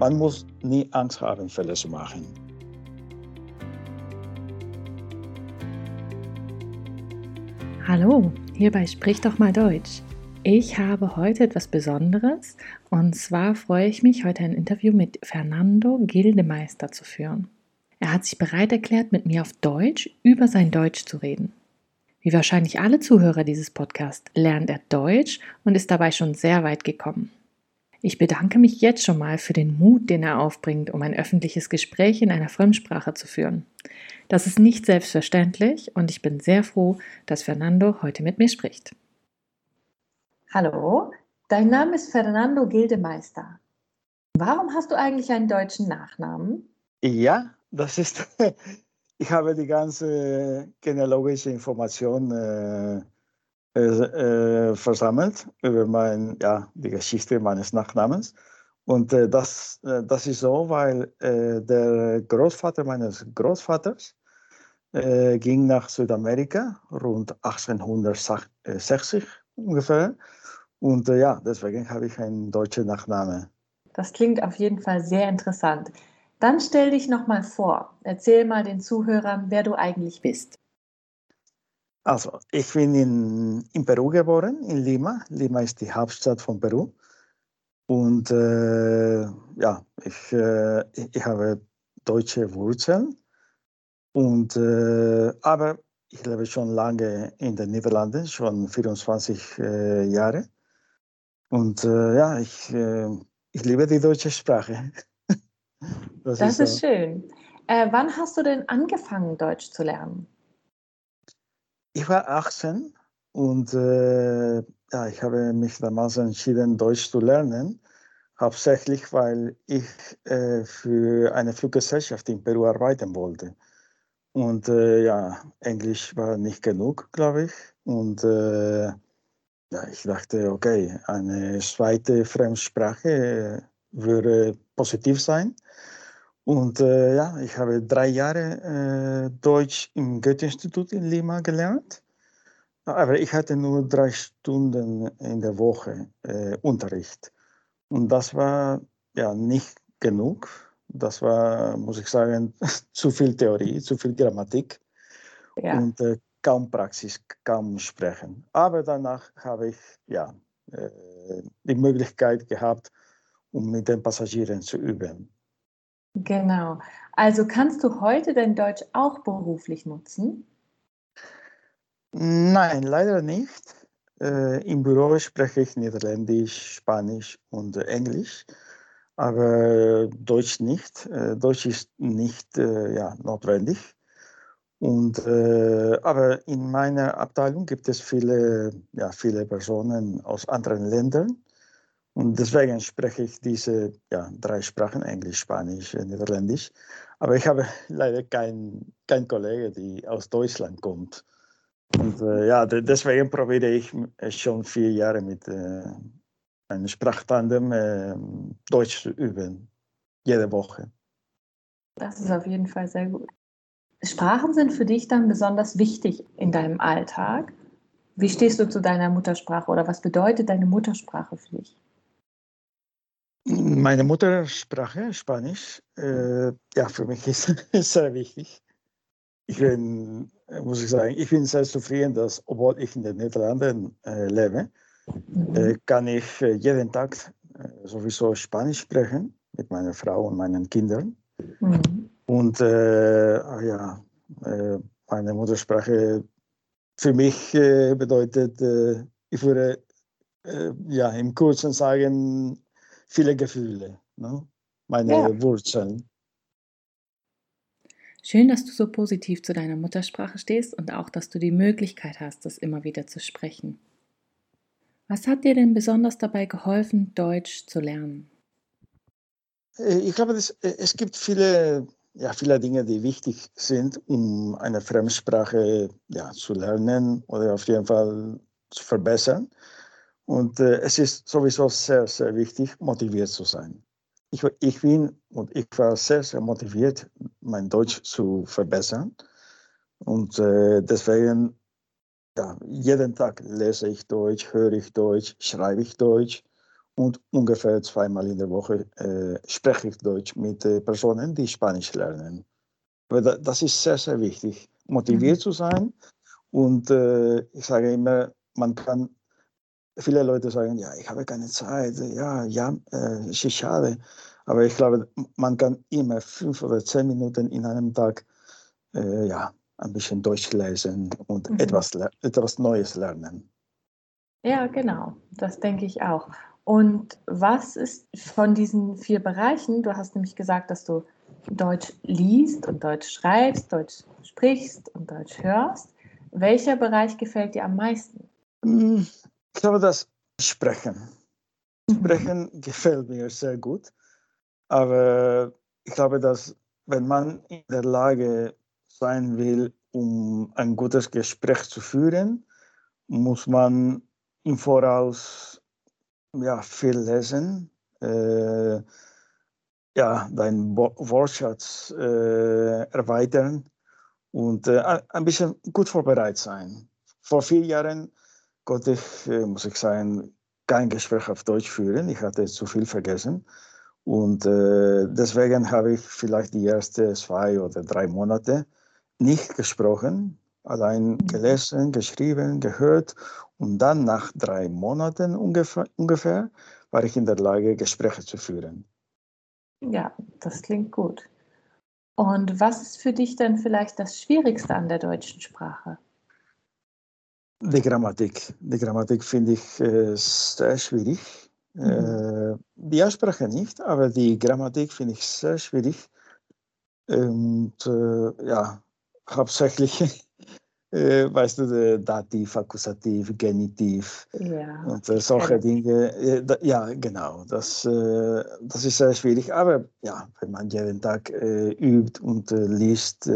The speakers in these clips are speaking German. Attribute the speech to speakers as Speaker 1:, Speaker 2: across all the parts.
Speaker 1: Man muss nie Angst haben, Fehler zu machen.
Speaker 2: Hallo, hierbei spricht doch mal Deutsch. Ich habe heute etwas Besonderes und zwar freue ich mich, heute ein Interview mit Fernando Gildemeister zu führen. Er hat sich bereit erklärt, mit mir auf Deutsch über sein Deutsch zu reden. Wie wahrscheinlich alle Zuhörer dieses Podcasts lernt er Deutsch und ist dabei schon sehr weit gekommen. Ich bedanke mich jetzt schon mal für den Mut, den er aufbringt, um ein öffentliches Gespräch in einer Fremdsprache zu führen. Das ist nicht selbstverständlich und ich bin sehr froh, dass Fernando heute mit mir spricht. Hallo, dein Name ist Fernando Gildemeister. Warum hast du eigentlich einen deutschen Nachnamen?
Speaker 1: Ja, das ist, ich habe die ganze genealogische Information äh, äh, äh, versammelt über mein, ja, die Geschichte meines Nachnamens. Und äh, das, äh, das ist so, weil äh, der Großvater meines Großvaters ging nach Südamerika rund 1860 ungefähr. Und ja, deswegen habe ich einen deutschen Nachnamen.
Speaker 2: Das klingt auf jeden Fall sehr interessant. Dann stell dich noch mal vor. Erzähl mal den Zuhörern, wer du eigentlich bist.
Speaker 1: Also, ich bin in, in Peru geboren, in Lima. Lima ist die Hauptstadt von Peru. Und äh, ja, ich, äh, ich habe deutsche Wurzeln. Und, äh, aber ich lebe schon lange in den Niederlanden, schon 24 äh, Jahre. Und äh, ja, ich, äh, ich liebe die deutsche Sprache.
Speaker 2: das, das ist, ist schön. wann hast du denn angefangen, Deutsch zu lernen?
Speaker 1: Ich war 18 und äh, ja, ich habe mich damals entschieden, Deutsch zu lernen. Hauptsächlich, weil ich äh, für eine Fluggesellschaft in Peru arbeiten wollte. Und äh, ja, Englisch war nicht genug, glaube ich. Und äh, ja, ich dachte, okay, eine zweite Fremdsprache würde positiv sein. Und äh, ja, ich habe drei Jahre äh, Deutsch im Goethe-Institut in Lima gelernt. Aber ich hatte nur drei Stunden in der Woche äh, Unterricht. Und das war ja nicht genug. Das war, muss ich sagen, zu viel Theorie, zu viel Grammatik ja. und äh, kaum Praxis, kaum Sprechen. Aber danach habe ich ja äh, die Möglichkeit gehabt, um mit den Passagieren zu üben.
Speaker 2: Genau. Also kannst du heute dein Deutsch auch beruflich nutzen?
Speaker 1: Nein, leider nicht. Äh, Im Büro spreche ich Niederländisch, Spanisch und Englisch, aber Deutsch nicht. Äh, Deutsch ist nicht äh, ja, notwendig. Und, äh, aber in meiner Abteilung gibt es viele, ja, viele Personen aus anderen Ländern und deswegen spreche ich diese ja, drei Sprachen, Englisch, Spanisch, Niederländisch. Aber ich habe leider keinen kein Kollege, der aus Deutschland kommt. Und äh, ja, deswegen probiere ich schon vier Jahre mit äh, einem Sprachtandem äh, Deutsch zu üben. Jede Woche.
Speaker 2: Das ist auf jeden Fall sehr gut. Sprachen sind für dich dann besonders wichtig in deinem Alltag. Wie stehst du zu deiner Muttersprache oder was bedeutet deine Muttersprache für dich?
Speaker 1: Meine Muttersprache, Spanisch, äh, ja, für mich ist, ist sehr wichtig. Ich bin, muss ich sagen, ich bin sehr zufrieden, dass, obwohl ich in den Niederlanden äh, lebe, mhm. äh, kann ich äh, jeden Tag äh, sowieso Spanisch sprechen mit meiner Frau und meinen Kindern. Mhm. Und äh, ah ja, meine Muttersprache für mich bedeutet, ich würde ja im Kurzen sagen, viele Gefühle, ne? meine ja. Wurzeln.
Speaker 2: Schön, dass du so positiv zu deiner Muttersprache stehst und auch, dass du die Möglichkeit hast, das immer wieder zu sprechen. Was hat dir denn besonders dabei geholfen, Deutsch zu lernen?
Speaker 1: Äh, ich glaube, das, äh, es gibt viele, ja, viele Dinge, die wichtig sind, um eine Fremdsprache ja, zu lernen oder auf jeden Fall zu verbessern. Und äh, es ist sowieso sehr, sehr wichtig, motiviert zu sein. Ich, ich bin und ich war sehr, sehr motiviert, mein Deutsch zu verbessern. Und äh, deswegen, ja, jeden Tag lese ich Deutsch, höre ich Deutsch, schreibe ich Deutsch. Und ungefähr zweimal in der Woche äh, spreche ich Deutsch mit äh, Personen, die Spanisch lernen. Aber da, das ist sehr, sehr wichtig, motiviert mhm. zu sein. Und äh, ich sage immer, man kann, viele Leute sagen, ja, ich habe keine Zeit, ja, ja, äh, schade. Aber ich glaube, man kann immer fünf oder zehn Minuten in einem Tag äh, ja, ein bisschen Deutsch lesen und mhm. etwas, etwas Neues lernen.
Speaker 2: Ja, genau, das denke ich auch. Und was ist von diesen vier Bereichen, du hast nämlich gesagt, dass du Deutsch liest und Deutsch schreibst, Deutsch sprichst und Deutsch hörst. Welcher Bereich gefällt dir am meisten?
Speaker 1: Ich glaube, das Sprechen. Mhm. Sprechen gefällt mir sehr gut. Aber ich glaube, dass wenn man in der Lage sein will, um ein gutes Gespräch zu führen, muss man im Voraus ja, viel lesen, äh, ja, deinen Wortschatz äh, erweitern und äh, ein bisschen gut vorbereitet sein. Vor vier Jahren konnte ich, äh, muss ich sagen, kein Gespräch auf Deutsch führen. Ich hatte zu viel vergessen. Und äh, deswegen habe ich vielleicht die ersten zwei oder drei Monate nicht gesprochen, allein mhm. gelesen, geschrieben, gehört. Und dann nach drei Monaten ungefähr, ungefähr war ich in der Lage, Gespräche zu führen.
Speaker 2: Ja, das klingt gut. Und was ist für dich denn vielleicht das Schwierigste an der deutschen Sprache?
Speaker 1: Die Grammatik. Die Grammatik finde ich äh, sehr schwierig. Mhm. Äh, die Aussprache nicht, aber die Grammatik finde ich sehr schwierig. Und äh, ja, hauptsächlich, weißt du, Dativ, Akkusativ, Genitiv ja, und solche Dinge. Ja, genau, das, das ist sehr schwierig. Aber ja, wenn man jeden Tag übt und liest,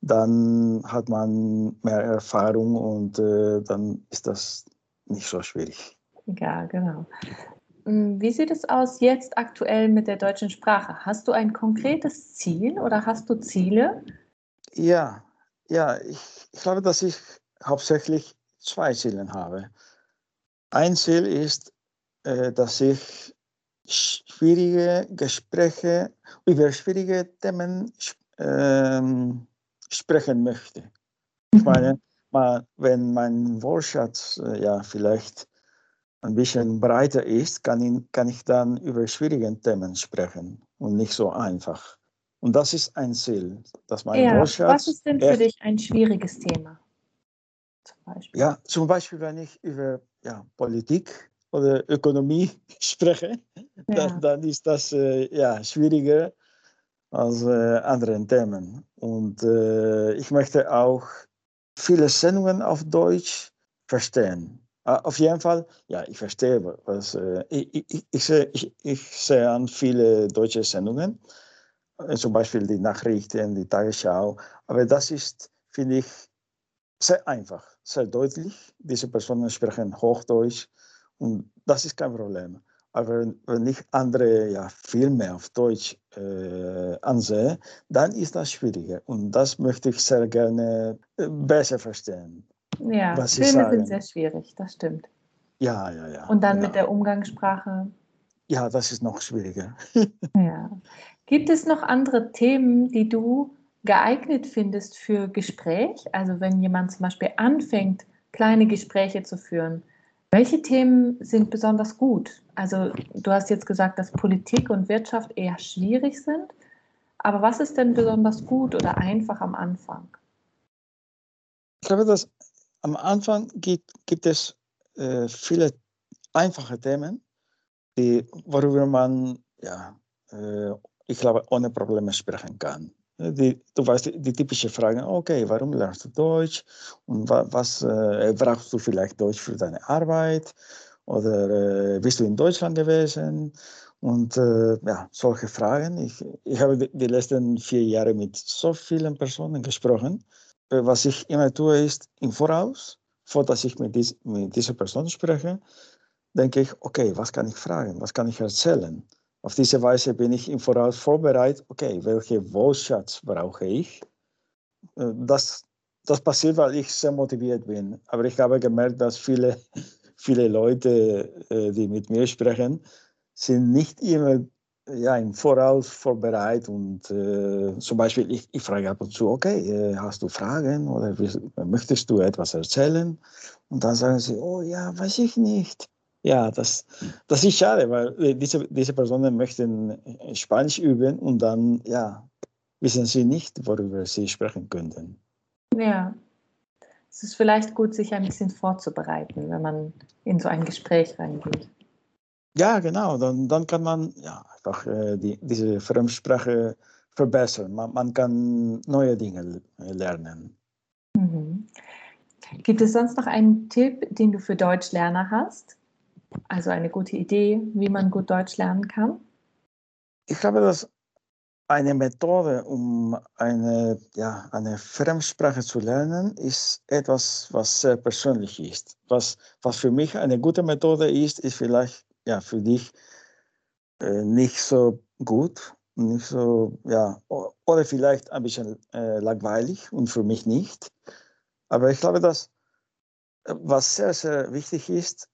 Speaker 1: dann hat man mehr Erfahrung und dann ist das nicht so schwierig.
Speaker 2: Ja, genau. Hm, wie sieht es aus jetzt aktuell mit der deutschen Sprache? Hast du ein konkretes Ziel oder hast du Ziele?
Speaker 1: Ja, ja, ich, ich glaube, dass ich hauptsächlich zwei Ziele habe. Ein Ziel ist, äh, dass ich schwierige Gespräche über schwierige Themen ähm, sprechen möchte. Ich mhm. meine, mal, wenn mein Wortschatz äh, ja vielleicht ein bisschen breiter ist, kann, ich, kann ich dann über schwierige Themen sprechen und nicht so einfach. Und das ist ein Ziel, dass mein
Speaker 2: ja, Wortschatz. Was ist denn für dich ein schwieriges Thema?
Speaker 1: Zum Beispiel? Ja, zum Beispiel, wenn ich über ja, Politik oder Ökonomie spreche, ja. dann, dann, ist das äh, ja, schwieriger als äh, andere Themen. Und äh, ich möchte auch viele Sendungen auf Deutsch verstehen. Auf jeden Fall, ja, ich verstehe, was äh, ich, ich, ich, sehe, ich sehe an viele deutsche Sendungen äh, zum Beispiel die Nachrichten, die Tagesschau. Aber das ist, finde ich, sehr einfach, sehr deutlich. Diese Personen sprechen Hochdeutsch und das ist kein Problem. Aber wenn ich andere ja, Filme auf Deutsch äh, ansehe, dann ist das schwieriger. Und das möchte ich sehr gerne äh, besser verstehen.
Speaker 2: Ja, Filme sind sehr schwierig, das stimmt.
Speaker 1: Ja, ja, ja.
Speaker 2: Und dann genau. mit der Umgangssprache.
Speaker 1: Ja, das ist noch schwieriger.
Speaker 2: ja. Gibt es noch andere Themen, die du geeignet findest für Gespräch? Also wenn jemand zum Beispiel anfängt, kleine Gespräche zu führen, welche Themen sind besonders gut? Also du hast jetzt gesagt, dass Politik und Wirtschaft eher schwierig sind, aber was ist denn besonders gut oder einfach am Anfang?
Speaker 1: Ich glaube, dass am Anfang gibt, gibt es äh, viele einfache Themen, die, worüber man ja, äh, ich glaube, ohne Probleme sprechen kann. Die, du weißt, die, die typische Frage, okay, warum lernst du Deutsch und wa, was äh, brauchst du vielleicht Deutsch für deine Arbeit oder äh, bist du in Deutschland gewesen? Und äh, ja, solche Fragen. Ich, ich habe die, die letzten vier Jahre mit so vielen Personen gesprochen. Äh, was ich immer tue, ist im Voraus, vor dass ich mit, dies, mit dieser Person spreche, denke ich, okay, was kann ich fragen, was kann ich erzählen? Auf diese Weise bin ich im Voraus vorbereitet, okay, welche Wortschatz brauche ich? Äh, das, das passiert, weil ich sehr motiviert bin. Aber ich habe gemerkt, dass viele, viele Leute, äh, die mit mir sprechen, sind nicht immer ja, im Voraus vorbereitet und äh, zum Beispiel ich, ich frage ab und zu, okay, äh, hast du Fragen oder möchtest du etwas erzählen? Und dann sagen sie, oh ja, weiß ich nicht. Ja, das, das ist schade, weil äh, diese, diese Personen möchten äh, Spanisch üben und dann ja, wissen sie nicht, worüber sie sprechen könnten.
Speaker 2: Ja, es ist vielleicht gut, sich ein bisschen vorzubereiten, wenn man in so ein Gespräch reingeht.
Speaker 1: Ja, genau. Dann, dann kann man ja, einfach äh, die, diese Fremdsprache verbessern. Man, man kann neue Dinge lernen.
Speaker 2: Mhm. Gibt es sonst noch einen Tipp, den du für Deutschlerner hast? Also eine gute Idee, wie man gut Deutsch lernen kann?
Speaker 1: Ich glaube, dass eine Methode, um eine, ja, eine Fremdsprache zu lernen, ist etwas, was sehr persönlich ist. Was, was für mich eine gute Methode ist, ist vielleicht ja, für dich äh, nicht so gut, nicht so, ja, oder vielleicht ein bisschen äh, langweilig und für mich nicht. Aber ich glaube, dass äh, was sehr, sehr wichtig ist,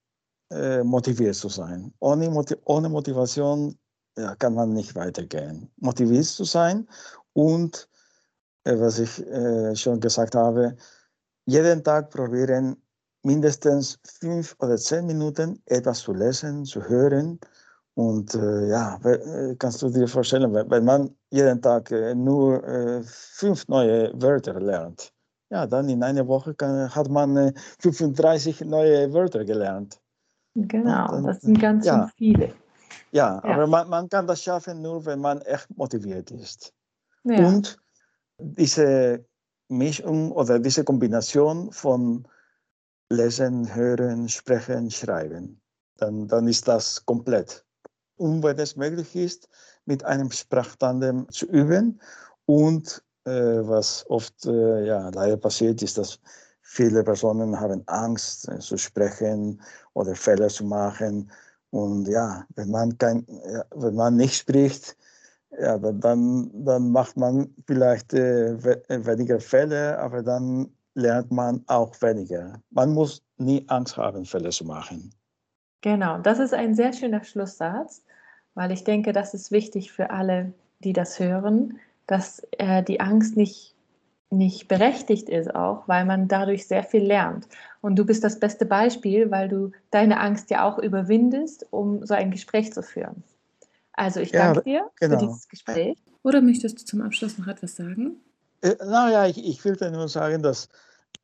Speaker 1: äh, motiviert zu sein. Ohne, ohne Motivation ja, kann man nicht weitergehen. Motiviert zu sein und, äh, was ich äh, schon gesagt habe, jeden Tag probieren, mindestens fünf oder zehn Minuten etwas zu lesen, zu hören. Und äh, ja, äh, kannst du dir vorstellen, wenn man jeden Tag äh, nur fünf neue Wörter lernt, ja, dann in einer Woche kann, hat man 35 neue Wörter gelernt.
Speaker 2: Genau, dann, das sind ganz ja. viele.
Speaker 1: Ja, ja. aber man, man, kann das schaffen nur, wenn man echt motiviert ist. Ja. Und diese Mischung oder diese Kombination von Lesen, Hören, Sprechen, Schreiben, dann, dann ist das komplett. Und wenn es möglich ist, mit einem Sprachtandem zu üben und äh, was oft äh, ja, leider passiert ist, dass viele Personen haben Angst äh, zu sprechen oder Fehler zu machen und ja, wenn man, kein, wenn man nicht spricht, ja, dann, dann macht man vielleicht äh, äh, weniger Fälle, aber dann lernt man auch weniger. Man muss nie Angst haben, Fälle zu machen.
Speaker 2: Genau, das ist ein sehr schöner Schlusssatz, weil ich denke, das ist wichtig für alle, die das hören, dass äh, die Angst nicht nicht berechtigt ist auch, weil man dadurch sehr viel lernt. Und du bist das beste Beispiel, weil du deine Angst ja auch überwindest, um so ein Gespräch zu führen. Also ich danke ja, dir genau. für dieses Gespräch. Oder möchtest du zum Abschluss noch etwas sagen?
Speaker 1: Äh, naja, ich, ich will nur sagen, dass,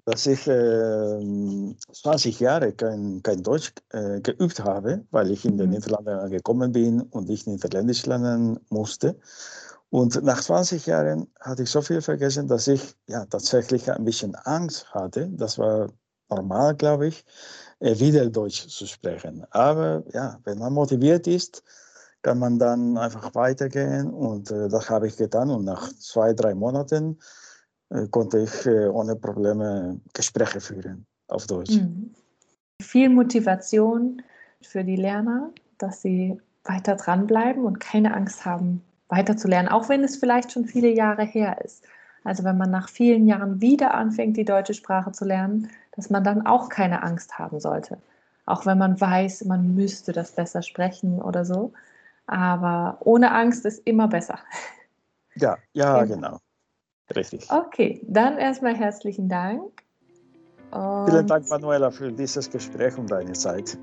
Speaker 1: dass ich äh, 20 Jahre kein, kein Deutsch äh, geübt habe, weil ich in den mhm. Niederlanden gekommen bin und ich Niederländisch lernen musste. Und nach 20 Jahren hatte ich so viel vergessen, dass ich ja tatsächlich ein bisschen Angst hatte. Das war normal, glaube ich, äh, wieder Deutsch zu sprechen. Aber ja, wenn man motiviert ist, kann man dann einfach weitergehen und äh, das habe ich getan. Und nach zwei, drei Monaten äh, konnte ich äh, ohne Probleme Gespräche führen auf Deutsch. Mhm.
Speaker 2: Viel Motivation für die Lerner, dass sie weiter dranbleiben und keine Angst haben, weiterzulernen, auch wenn es vielleicht schon viele Jahre her ist. Also wenn man nach vielen Jahren wieder anfängt, die deutsche Sprache zu lernen, dass man dann auch keine Angst haben sollte. Auch wenn man weiß, man müsste das besser sprechen oder so. Aber ohne Angst ist immer besser.
Speaker 1: Ja, ja, genau. genau. Richtig.
Speaker 2: Okay, dann erstmal herzlichen Dank.
Speaker 1: Und Vielen Dank, Manuela, für dieses Gespräch und deine Zeit.